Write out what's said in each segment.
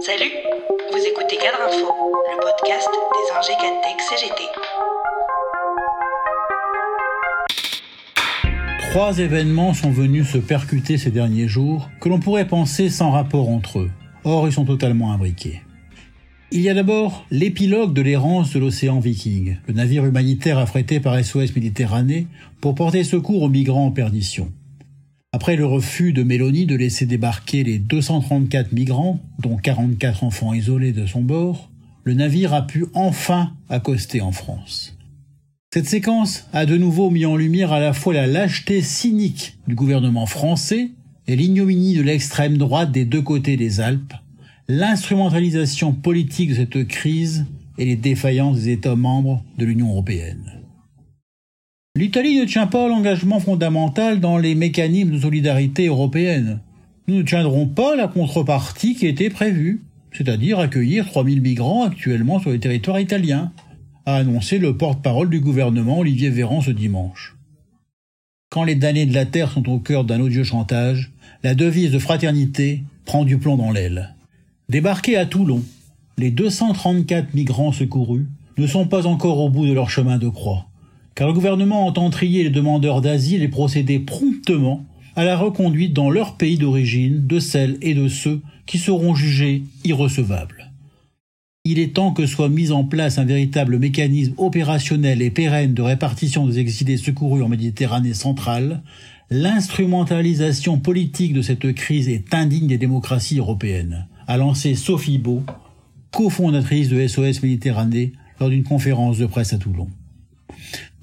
Salut, vous écoutez Cadre Info, le podcast des ingés Cadtech CGT. Trois événements sont venus se percuter ces derniers jours que l'on pourrait penser sans rapport entre eux. Or, ils sont totalement imbriqués. Il y a d'abord l'épilogue de l'errance de l'océan Viking, le navire humanitaire affrété par SOS Méditerranée pour porter secours aux migrants en perdition. Après le refus de Mélanie de laisser débarquer les 234 migrants, dont 44 enfants isolés de son bord, le navire a pu enfin accoster en France. Cette séquence a de nouveau mis en lumière à la fois la lâcheté cynique du gouvernement français et l'ignominie de l'extrême droite des deux côtés des Alpes, l'instrumentalisation politique de cette crise et les défaillances des États membres de l'Union européenne. L'Italie ne tient pas l'engagement fondamental dans les mécanismes de solidarité européenne. Nous ne tiendrons pas la contrepartie qui était prévue, c'est-à-dire accueillir 3000 migrants actuellement sur le territoire italien, a annoncé le porte-parole du gouvernement Olivier Véran ce dimanche. Quand les damnés de la terre sont au cœur d'un odieux chantage, la devise de fraternité prend du plomb dans l'aile. Débarqués à Toulon, les 234 migrants secourus ne sont pas encore au bout de leur chemin de croix, car le gouvernement entend trier les demandeurs d'asile et procéder promptement à la reconduite dans leur pays d'origine de celles et de ceux qui seront jugés irrecevables. Il est temps que soit mis en place un véritable mécanisme opérationnel et pérenne de répartition des exilés secourus en Méditerranée centrale. L'instrumentalisation politique de cette crise est indigne des démocraties européennes a lancé Sophie Beau, cofondatrice de SOS Méditerranée, lors d'une conférence de presse à Toulon.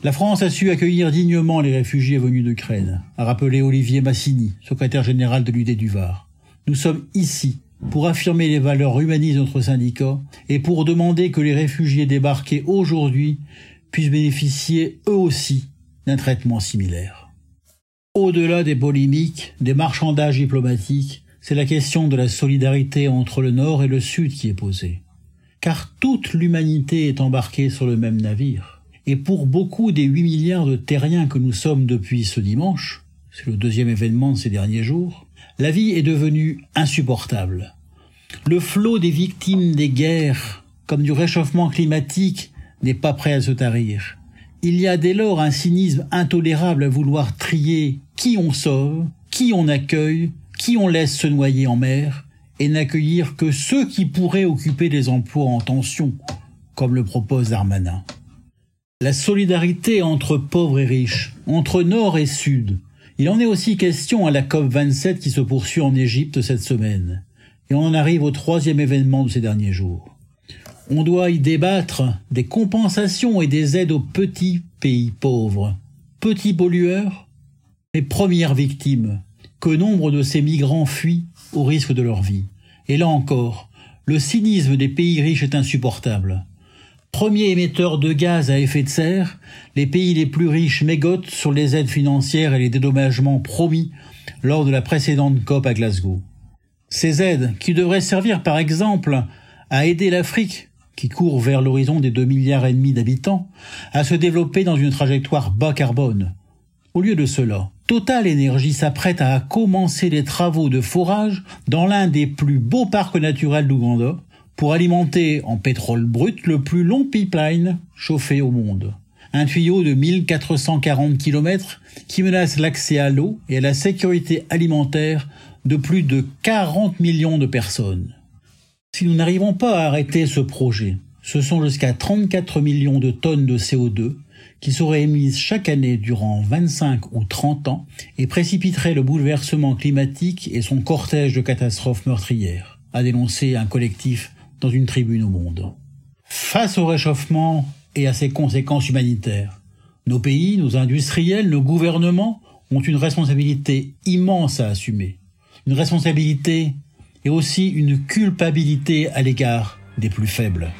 La France a su accueillir dignement les réfugiés venus d'Ukraine, a rappelé Olivier Massini, secrétaire général de l'UD du Var. Nous sommes ici pour affirmer les valeurs humanistes de notre syndicat et pour demander que les réfugiés débarqués aujourd'hui puissent bénéficier eux aussi d'un traitement similaire. Au-delà des polémiques, des marchandages diplomatiques, c'est la question de la solidarité entre le Nord et le Sud qui est posée. Car toute l'humanité est embarquée sur le même navire. Et pour beaucoup des 8 milliards de terriens que nous sommes depuis ce dimanche, c'est le deuxième événement de ces derniers jours, la vie est devenue insupportable. Le flot des victimes des guerres, comme du réchauffement climatique, n'est pas prêt à se tarir. Il y a dès lors un cynisme intolérable à vouloir trier qui on sauve, qui on accueille, qui on laisse se noyer en mer et n'accueillir que ceux qui pourraient occuper des emplois en tension, comme le propose Darmanin. La solidarité entre pauvres et riches, entre nord et sud, il en est aussi question à la COP 27 qui se poursuit en Égypte cette semaine. Et on en arrive au troisième événement de ces derniers jours. On doit y débattre des compensations et des aides aux petits pays pauvres, petits pollueurs, les premières victimes, que nombre de ces migrants fuient au risque de leur vie. Et là encore, le cynisme des pays riches est insupportable. Premier émetteur de gaz à effet de serre, les pays les plus riches mégotent sur les aides financières et les dédommagements promis lors de la précédente COP à Glasgow. Ces aides, qui devraient servir par exemple à aider l'Afrique, qui court vers l'horizon des 2 milliards et demi d'habitants, à se développer dans une trajectoire bas carbone. Au lieu de cela, Total Energy s'apprête à commencer les travaux de forage dans l'un des plus beaux parcs naturels d'Ouganda pour alimenter en pétrole brut le plus long pipeline chauffé au monde. Un tuyau de 1440 km qui menace l'accès à l'eau et à la sécurité alimentaire de plus de 40 millions de personnes. Si nous n'arrivons pas à arrêter ce projet, ce sont jusqu'à 34 millions de tonnes de CO2 qui seraient émises chaque année durant 25 ou 30 ans et précipiterait le bouleversement climatique et son cortège de catastrophes meurtrières, a dénoncé un collectif une tribune au monde. Face au réchauffement et à ses conséquences humanitaires, nos pays, nos industriels, nos gouvernements ont une responsabilité immense à assumer. Une responsabilité et aussi une culpabilité à l'égard des plus faibles.